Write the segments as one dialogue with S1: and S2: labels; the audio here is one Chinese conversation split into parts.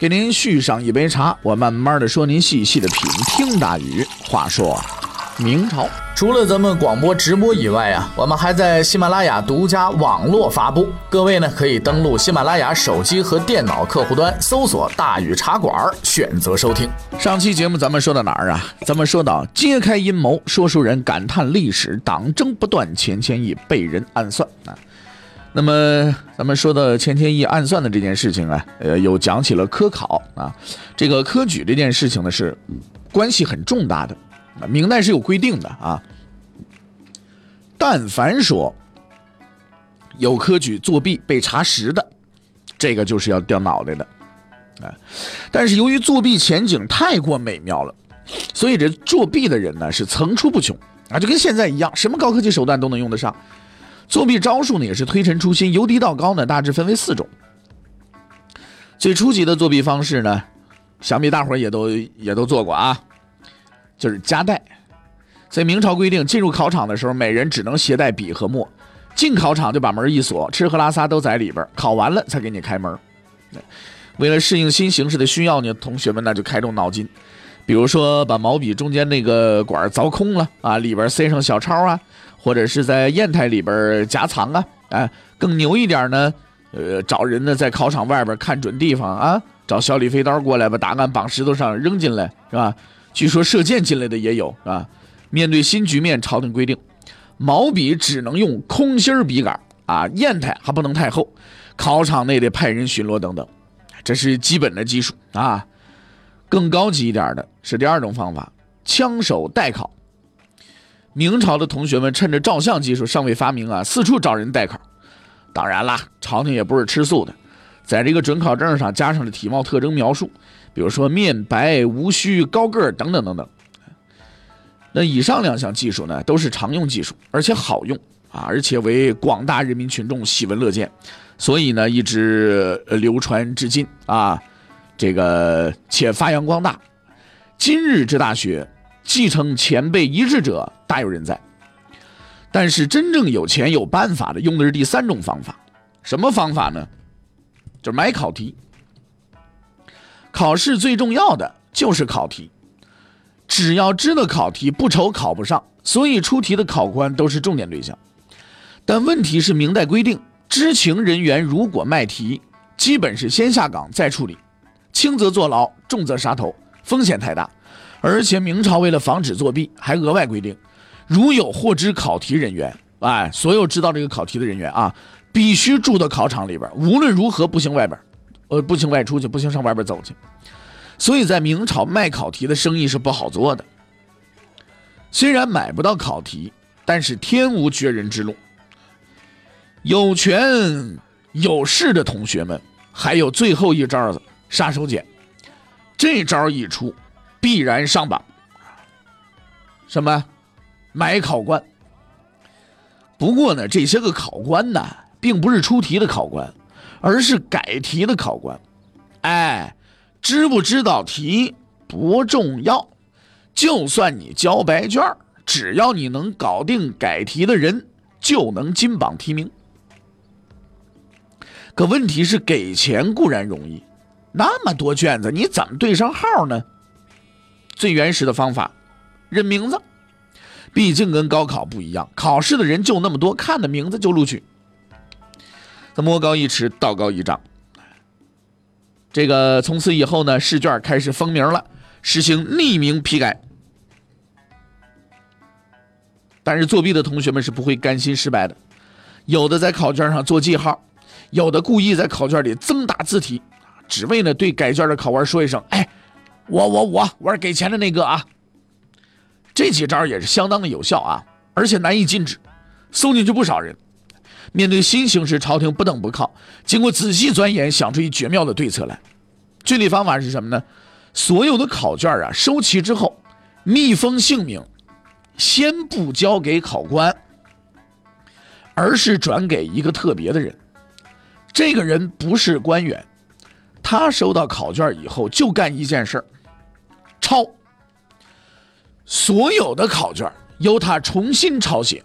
S1: 给您续上一杯茶，我慢慢的说，您细细的品。听大禹话说，明朝
S2: 除了咱们广播直播以外啊，我们还在喜马拉雅独家网络发布。各位呢，可以登录喜马拉雅手机和电脑客户端，搜索“大禹茶馆”，选择收听。
S1: 上期节目咱们说到哪儿啊？咱们说到揭开阴谋，说书人感叹历史党争不断，钱谦益被人暗算啊。那么咱们说到钱谦益暗算的这件事情啊，呃，又讲起了科考啊。这个科举这件事情呢，是关系很重大的。明代是有规定的啊，但凡说有科举作弊被查实的，这个就是要掉脑袋的，啊。但是由于作弊前景太过美妙了，所以这作弊的人呢是层出不穷啊，就跟现在一样，什么高科技手段都能用得上。作弊招数呢也是推陈出新，由低到高呢大致分为四种。最初级的作弊方式呢，想必大伙也都也都做过啊。就是夹带，所以明朝规定，进入考场的时候，每人只能携带笔和墨。进考场就把门一锁，吃喝拉撒都在里边，考完了才给你开门。为了适应新形势的需要呢，同学们那就开动脑筋，比如说把毛笔中间那个管凿空了啊，里边塞上小抄啊，或者是在砚台里边夹藏啊。哎，更牛一点呢，呃，找人呢在考场外边看准地方啊，找小李飞刀过来把答案绑石头上扔进来，是吧？据说射箭进来的也有啊。面对新局面，朝廷规定，毛笔只能用空心笔杆啊，砚台还不能太厚，考场内得派人巡逻等等，这是基本的技术啊。更高级一点的是第二种方法，枪手代考。明朝的同学们趁着照相技术尚未发明啊，四处找人代考。当然啦，朝廷也不是吃素的，在这个准考证上加上了体貌特征描述。比如说面白无须高个儿等等等等，那以上两项技术呢，都是常用技术，而且好用啊，而且为广大人民群众喜闻乐见，所以呢，一直流传至今啊，这个且发扬光大。今日之大学，继承前辈遗志者大有人在。但是真正有钱有办法的，用的是第三种方法，什么方法呢？就是买考题。考试最重要的就是考题，只要知道考题，不愁考不上。所以出题的考官都是重点对象。但问题是，明代规定，知情人员如果卖题，基本是先下岗再处理，轻则坐牢，重则杀头，风险太大。而且明朝为了防止作弊，还额外规定，如有获知考题人员，哎，所有知道这个考题的人员啊，必须住到考场里边，无论如何不行外边。呃，不行外出去，不行上外边走去，所以在明朝卖考题的生意是不好做的。虽然买不到考题，但是天无绝人之路。有权有势的同学们，还有最后一招杀手锏，这招一出，必然上榜。什么？买考官。不过呢，这些个考官呢，并不是出题的考官。而是改题的考官，哎，知不知道题不重要，就算你交白卷，只要你能搞定改题的人，就能金榜题名。可问题是，给钱固然容易，那么多卷子，你怎么对上号呢？最原始的方法，认名字，毕竟跟高考不一样，考试的人就那么多，看的名字就录取。魔高一尺，道高一丈。这个从此以后呢，试卷开始封名了，实行匿名批改。但是作弊的同学们是不会甘心失败的，有的在考卷上做记号，有的故意在考卷里增大字体，只为呢对改卷的考官说一声：“哎，我我我我是给钱的那个啊。”这几招也是相当的有效啊，而且难以禁止，送进去不少人。面对新形势，朝廷不等不靠，经过仔细钻研，想出一绝妙的对策来。具体方法是什么呢？所有的考卷啊，收齐之后，密封姓名先不交给考官，而是转给一个特别的人。这个人不是官员，他收到考卷以后就干一件事儿：抄。所有的考卷由他重新抄写，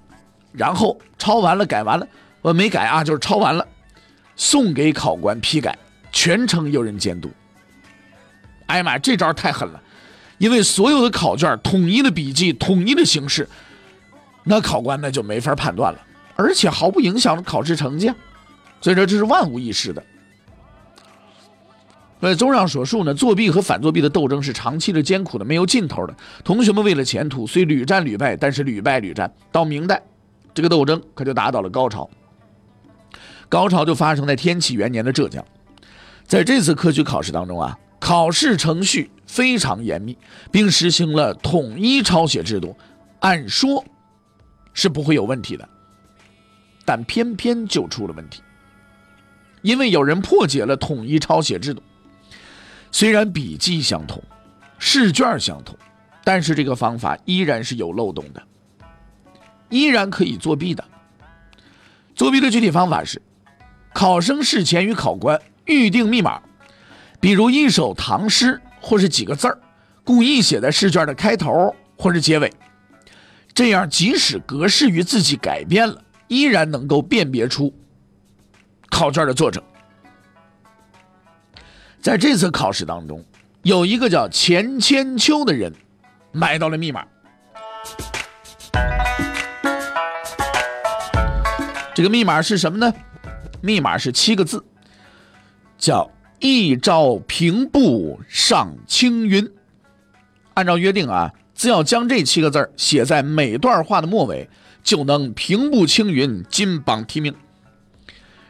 S1: 然后抄完了改完了，我没改啊，就是抄完了，送给考官批改，全程有人监督。哎呀妈呀，这招太狠了！因为所有的考卷统一的笔记、统一的形式，那考官那就没法判断了，而且毫不影响考试成绩啊。所以说这是万无一失的。呃，综上所述呢，作弊和反作弊的斗争是长期的、艰苦的、没有尽头的。同学们为了前途，虽屡战屡败，但是屡败屡战。到明代，这个斗争可就达到了高潮。高潮就发生在天启元年的浙江，在这次科举考试当中啊。考试程序非常严密，并实行了统一抄写制度，按说是不会有问题的，但偏偏就出了问题。因为有人破解了统一抄写制度，虽然笔记相同，试卷相同，但是这个方法依然是有漏洞的，依然可以作弊的。作弊的具体方法是：考生事前与考官预定密码。比如一首唐诗或是几个字儿，故意写在试卷的开头或者结尾，这样即使格式与自己改变了，依然能够辨别出考卷的作者。在这次考试当中，有一个叫钱千秋的人买到了密码，这个密码是什么呢？密码是七个字，叫。一朝平步上青云。按照约定啊，只要将这七个字写在每段话的末尾，就能平步青云，金榜题名。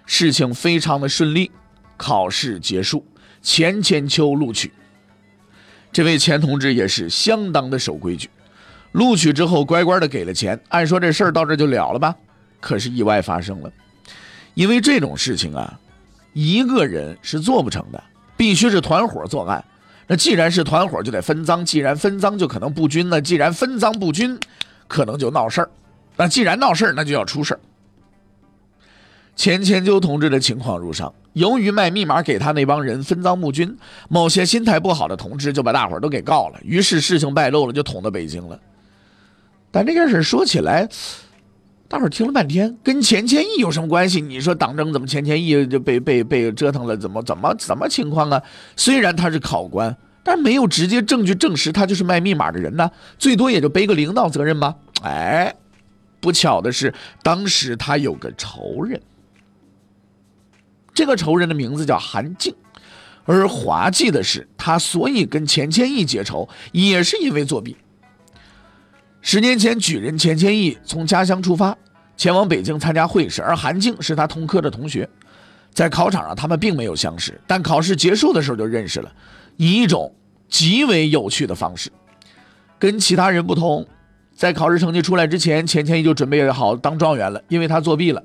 S1: 事情非常的顺利，考试结束，钱千秋录取。这位钱同志也是相当的守规矩，录取之后乖乖的给了钱。按说这事儿到这就了了吧？可是意外发生了，因为这种事情啊。一个人是做不成的，必须是团伙作案。那既然是团伙，就得分赃；既然分赃，就可能不均。那既然分赃不均，可能就闹事儿。那既然闹事儿，那就要出事儿。钱千秋同志的情况如上：由于卖密码给他那帮人分赃不均，某些心态不好的同志就把大伙儿都给告了。于是事情败露了，就捅到北京了。但这件事说起来。大伙儿听了半天，跟钱谦益有什么关系？你说党争怎么钱谦益就被被被折腾了？怎么怎么怎么情况啊？虽然他是考官，但没有直接证据证实他就是卖密码的人呢，最多也就背个领导责任吧。哎，不巧的是，当时他有个仇人，这个仇人的名字叫韩静，而滑稽的是，他所以跟钱谦益结仇，也是因为作弊。十年前，举人钱谦益从家乡出发，前往北京参加会试，而韩静是他同科的同学。在考场上，他们并没有相识，但考试结束的时候就认识了，以一种极为有趣的方式。跟其他人不同，在考试成绩出来之前，钱谦益就准备好当状元了，因为他作弊了。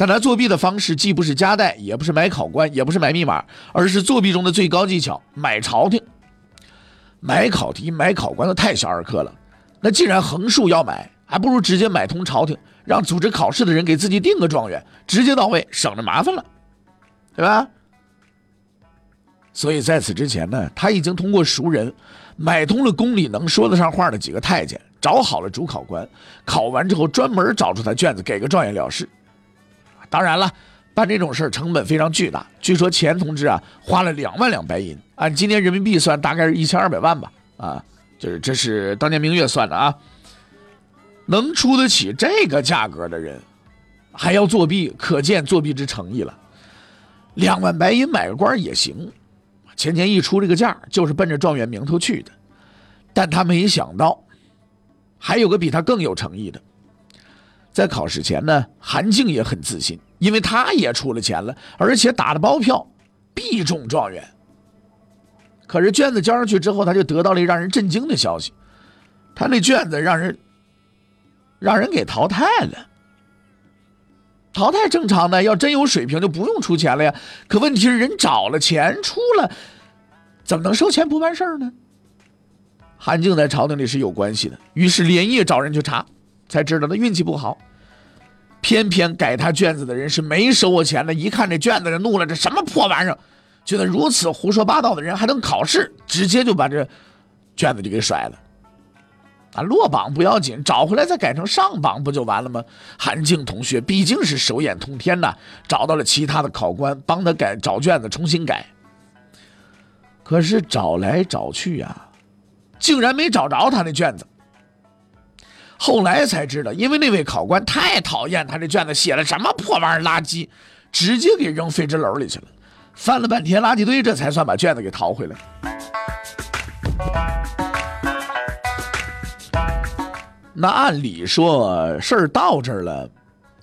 S1: 但他作弊的方式既不是夹带，也不是买考官，也不是买密码，而是作弊中的最高技巧——买朝廷。买考题、买考官都太小儿科了。那既然横竖要买，还不如直接买通朝廷，让组织考试的人给自己定个状元，直接到位，省着麻烦了，对吧？所以在此之前呢，他已经通过熟人买通了宫里能说得上话的几个太监，找好了主考官，考完之后专门找出他卷子，给个状元了事。当然了，办这种事儿成本非常巨大，据说钱同志啊花了两万两白银，按今天人民币算，大概是一千二百万吧，啊。就是这是当年明月算的啊，能出得起这个价格的人，还要作弊，可见作弊之诚意了。两万白银买个官也行，钱钱一出这个价，就是奔着状元名头去的。但他没想到，还有个比他更有诚意的。在考试前呢，韩静也很自信，因为他也出了钱了，而且打了包票，必中状元。可是卷子交上去之后，他就得到了让人震惊的消息，他那卷子让人让人给淘汰了。淘汰正常的，要真有水平就不用出钱了呀。可问题是人找了钱出了，怎么能收钱不办事呢？韩静在朝廷里是有关系的，于是连夜找人去查，才知道他运气不好。偏偏改他卷子的人是没收过钱的，一看这卷子就怒了，这什么破玩意儿！觉得如此胡说八道的人还能考试，直接就把这卷子就给甩了。啊，落榜不要紧，找回来再改成上榜不就完了吗？韩静同学毕竟是手眼通天呐，找到了其他的考官帮他改找卷子重新改。可是找来找去呀，竟然没找着他那卷子。后来才知道，因为那位考官太讨厌他这卷子写了什么破玩意儿垃圾，直接给扔废纸篓里去了。翻了半天垃圾堆，这才算把卷子给淘回来。那按理说事儿到这儿了，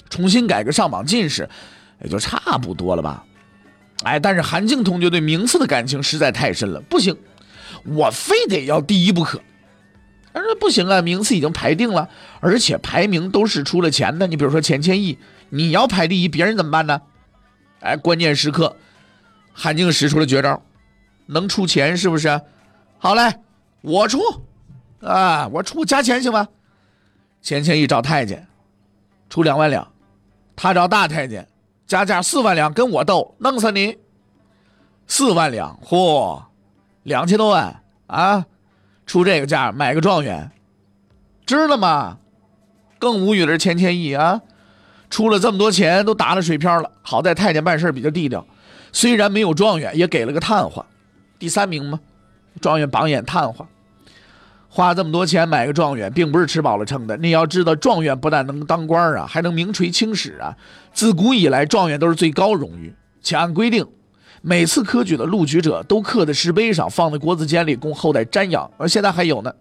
S1: 重新改个上榜进士，也就差不多了吧？哎，但是韩静同学对名次的感情实在太深了，不行，我非得要第一不可。他说不行啊，名次已经排定了，而且排名都是出了钱的。你比如说钱谦益，你要排第一，别人怎么办呢？哎，关键时刻，韩静使出了绝招，能出钱是不是？好嘞，我出，啊，我出加钱行吗？钱谦益找太监，出两万两，他找大太监，加价四万两，跟我斗，弄死你！四万两，嚯，两千多万啊！出这个价买个状元，知道吗？更无语的是钱谦益啊，出了这么多钱都打了水漂了。好在太监办事比较低调，虽然没有状元，也给了个探花，第三名嘛，状元榜眼探花。花这么多钱买个状元，并不是吃饱了撑的。你要知道，状元不但能当官啊，还能名垂青史啊。自古以来，状元都是最高荣誉。且按规定，每次科举的录取者都刻在石碑上，放在国子监里供后代瞻仰。而现在还有呢，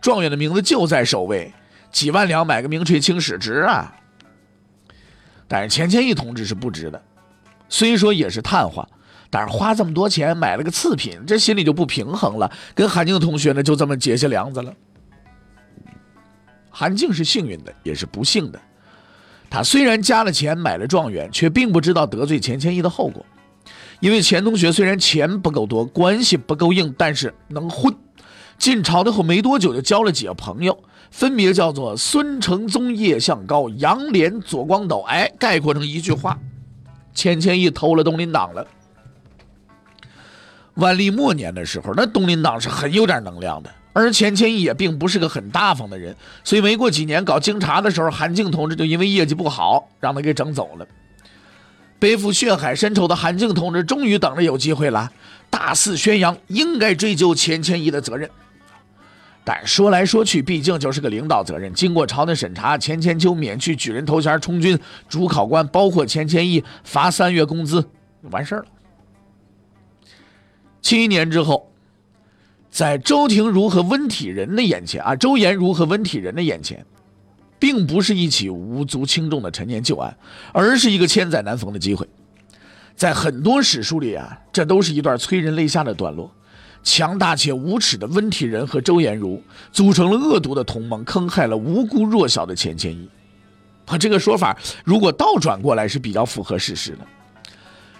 S1: 状元的名字就在首位，几万两买个名垂青史值啊。但是钱谦益同志是不值的，虽说也是探花。但是花这么多钱买了个次品，这心里就不平衡了。跟韩静同学呢，就这么结下梁子了。韩静是幸运的，也是不幸的。他虽然加了钱买了状元，却并不知道得罪钱谦益的后果。因为钱同学虽然钱不够多，关系不够硬，但是能混。进朝的后没多久，就交了几个朋友，分别叫做孙承宗、叶向高、杨涟、左光斗。哎，概括成一句话：钱谦益偷了东林党了。万历末年的时候，那东林党是很有点能量的，而钱谦益也并不是个很大方的人，所以没过几年搞京察的时候，韩静同志就因为业绩不好，让他给整走了。背负血海深仇的韩静同志终于等着有机会了，大肆宣扬应该追究钱谦益的责任。但说来说去，毕竟就是个领导责任。经过朝廷审查，钱谦秋免去举人头衔，充军，主考官包括钱谦益罚三月工资，完事儿了。七年之后，在周廷儒和温体仁的眼前啊，周延儒和温体仁的眼前，并不是一起无足轻重的陈年旧案，而是一个千载难逢的机会。在很多史书里啊，这都是一段催人泪下的段落。强大且无耻的温体仁和周延儒组成了恶毒的同盟，坑害了无辜弱小的钱谦益。啊，这个说法如果倒转过来是比较符合事实的。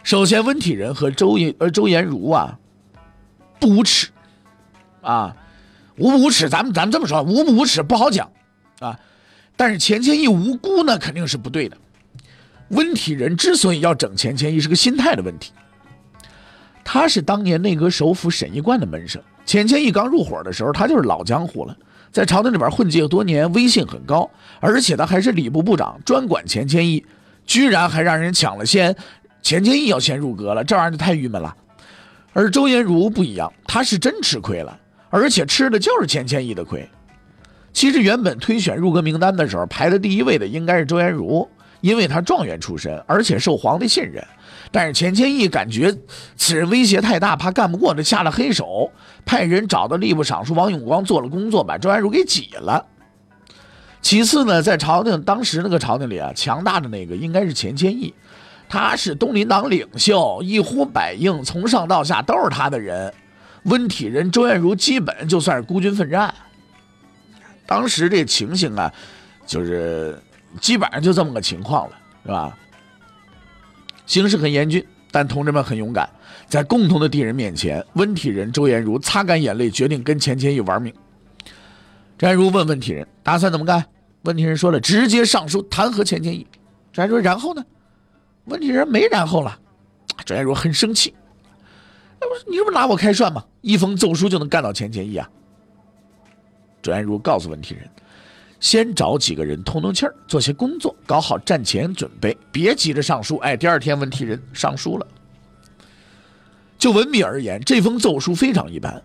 S1: 首先，温体仁和周延呃周延儒啊。不无耻，啊，无不无耻，咱们咱们这么说，无不无耻不好讲，啊，但是钱谦益无辜呢，肯定是不对的。温体仁之所以要整钱谦益，是个心态的问题。他是当年内阁首辅沈一贯的门生，钱谦益刚入伙的时候，他就是老江湖了，在朝廷里边混迹了多年，威信很高，而且他还是礼部部长，专管钱谦益，居然还让人抢了先，钱谦益要先入阁了，这玩意儿就太郁闷了。而周延儒不一样，他是真吃亏了，而且吃的就是钱谦益的亏。其实原本推选入阁名单的时候，排在第一位的应该是周延儒，因为他状元出身，而且受皇帝信任。但是钱谦益感觉此人威胁太大，怕干不过，就下了黑手，派人找到吏部尚书王永光做了工作，把周延儒给挤了。其次呢，在朝廷当时那个朝廷里啊，强大的那个应该是钱谦益。他是东林党领袖，一呼百应，从上到下都是他的人。温体仁、周延儒基本就算是孤军奋战。当时这情形啊，就是基本上就这么个情况了，是吧？形势很严峻，但同志们很勇敢，在共同的敌人面前，温体仁、周延儒擦干眼泪，决定跟钱谦益玩命。翟如问问题人打算怎么干？温体仁说了，直接上书弹劾钱谦益。翟说然后呢？温体仁没然后了。翟如很生气，那不是你这不拿我开涮吗？一封奏书就能干到钱谦益啊？翟如告诉问题人，先找几个人通通气儿，做些工作，搞好战前准备，别急着上书。哎，第二天问题人上书了。就文笔而言，这封奏书非常一般，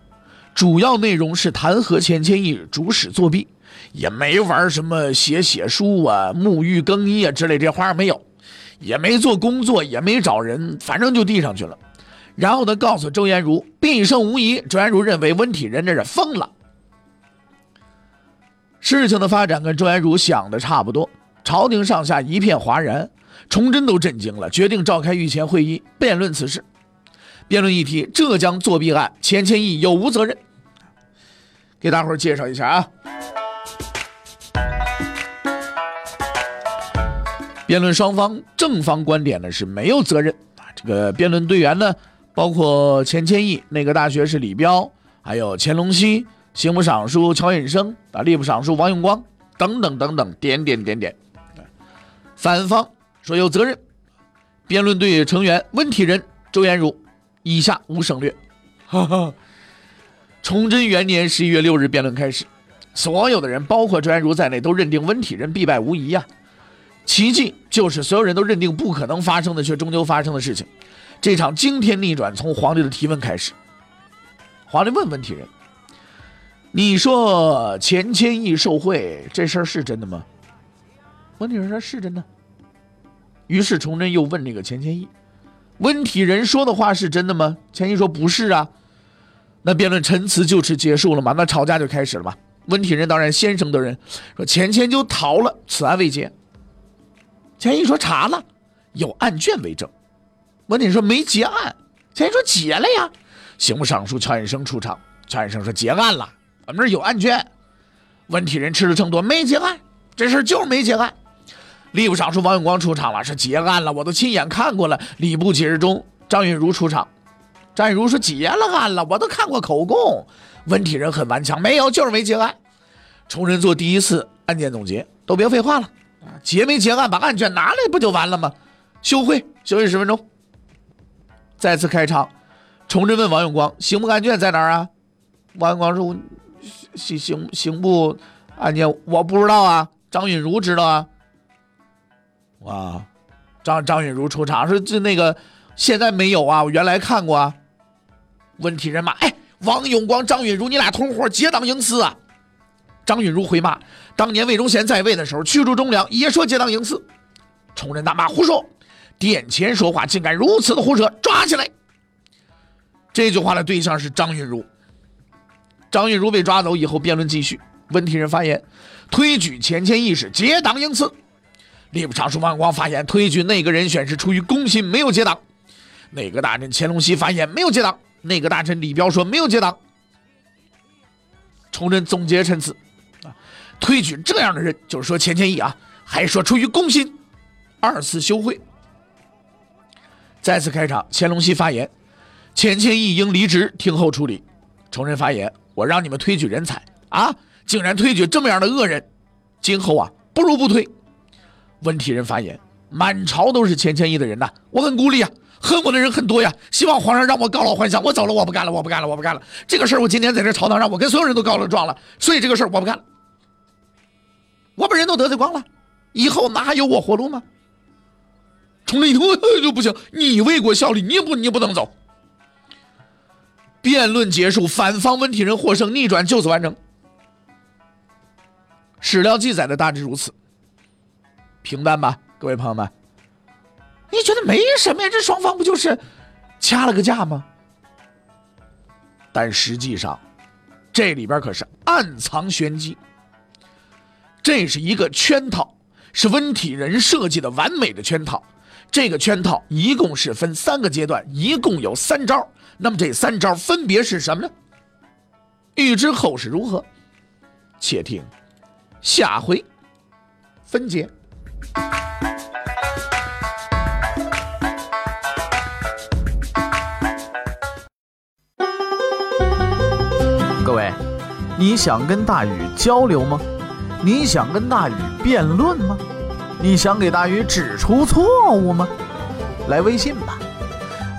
S1: 主要内容是弹劾钱谦益主使作弊，也没玩什么写写书啊、沐浴更衣啊之类这花没有，也没做工作，也没找人，反正就递上去了。然后他告诉周延儒，必胜无疑。周延儒认为温体仁这是疯了。事情的发展跟周延儒想的差不多，朝廷上下一片哗然，崇祯都震惊了，决定召开御前会议辩论此事。辩论议题：浙江作弊案，钱谦益有无责任？给大伙介绍一下啊。辩论双方正方观点呢是没有责任啊。这个辩论队员呢，包括钱谦益，内阁大学士李彪，还有钱隆熙、刑部尚书乔引生啊，吏部尚书王永光等等等等，点点点点。反方说有责任。辩论队成员温体仁、周延儒。以下无省略。哈哈，崇祯元年十一月六日，辩论开始，所有的人，包括周延儒在内，都认定温体仁必败无疑呀。奇迹就是所有人都认定不可能发生的，却终究发生的事情。这场惊天逆转从皇帝的提问开始。皇帝问温体仁：“你说钱谦益受贿这事儿是真的吗？”温体仁说：“是真的。”于是崇祯又问那个钱谦益。温体仁说的话是真的吗？钱一说不是啊，那辩论陈词就此结束了吗？那吵架就开始了吗？温体仁当然先声夺人，说钱谦就逃了，此案未结。钱一说查了，有案卷为证。温体仁说没结案。钱一说结了呀。刑部尚书乔引生出场，乔引生说结案了，我们这有案卷。温体人吃了秤多，没结案，这事就是没结案。吏部尚书王永光出场了，是结案了，我都亲眼看过了。礼部解释中，张允如出场，张允如说结了案了，我都看过口供。温体人很顽强，没有，就是没结案。崇祯做第一次案件总结，都别废话了，结没结案，把案卷拿来不就完了吗？休会，休息十分钟。再次开场，崇祯问王永光：“刑部案卷在哪儿啊？”王永光说：“刑刑刑部案件我不知道啊，张允如知道啊。”啊，张张允如出场说：“这那个现在没有啊，我原来看过啊。”问题人骂：“哎，王永光、张允如，你俩同伙结党营私啊！”张允如回骂：“当年魏忠贤在位的时候，驱逐忠良，也说结党营私。”崇祯大骂：“胡说！殿前说话竟敢如此的胡扯，抓起来！”这句话的对象是张允如。张玉如被抓走以后，辩论继续。问题人发言，推举钱谦益是结党营私。吏部尚书王光发言，推举内阁人选是出于公心，没有结党。内阁大臣乾隆熙发言，没有结党。内阁大臣李彪说，没有结党。崇祯总结陈词，啊，推举这样的人，就是说钱谦益啊，还说出于公心，二次休会。再次开场，乾隆熙发言，钱谦益应离职，听候处理。崇祯发言，我让你们推举人才啊，竟然推举这么样的恶人，今后啊，不如不推。温体仁发言：“满朝都是钱谦益的人呐，我很孤立啊，恨我的人很多呀。希望皇上让我告老还乡，我走了，我不干了，我不干了，我不干了。这个事儿我今天在这朝堂上，我跟所有人都告了状了，所以这个事儿我不干了。我把人都得罪光了，以后哪还有我活路吗？”崇祯一听 就不行，你为国效力，你不你不能走。辩论结束，反方温体仁获胜，逆转就此完成。史料记载的大致如此。平淡吧，各位朋友们，你觉得没什么呀？这双方不就是掐了个架吗？但实际上，这里边可是暗藏玄机。这是一个圈套，是温体仁设计的完美的圈套。这个圈套一共是分三个阶段，一共有三招。那么这三招分别是什么呢？欲知后事如何，且听下回分解。各位你想跟大禹交流吗？你想跟大禹辩论吗？你想给大禹指出错误吗？来微信吧，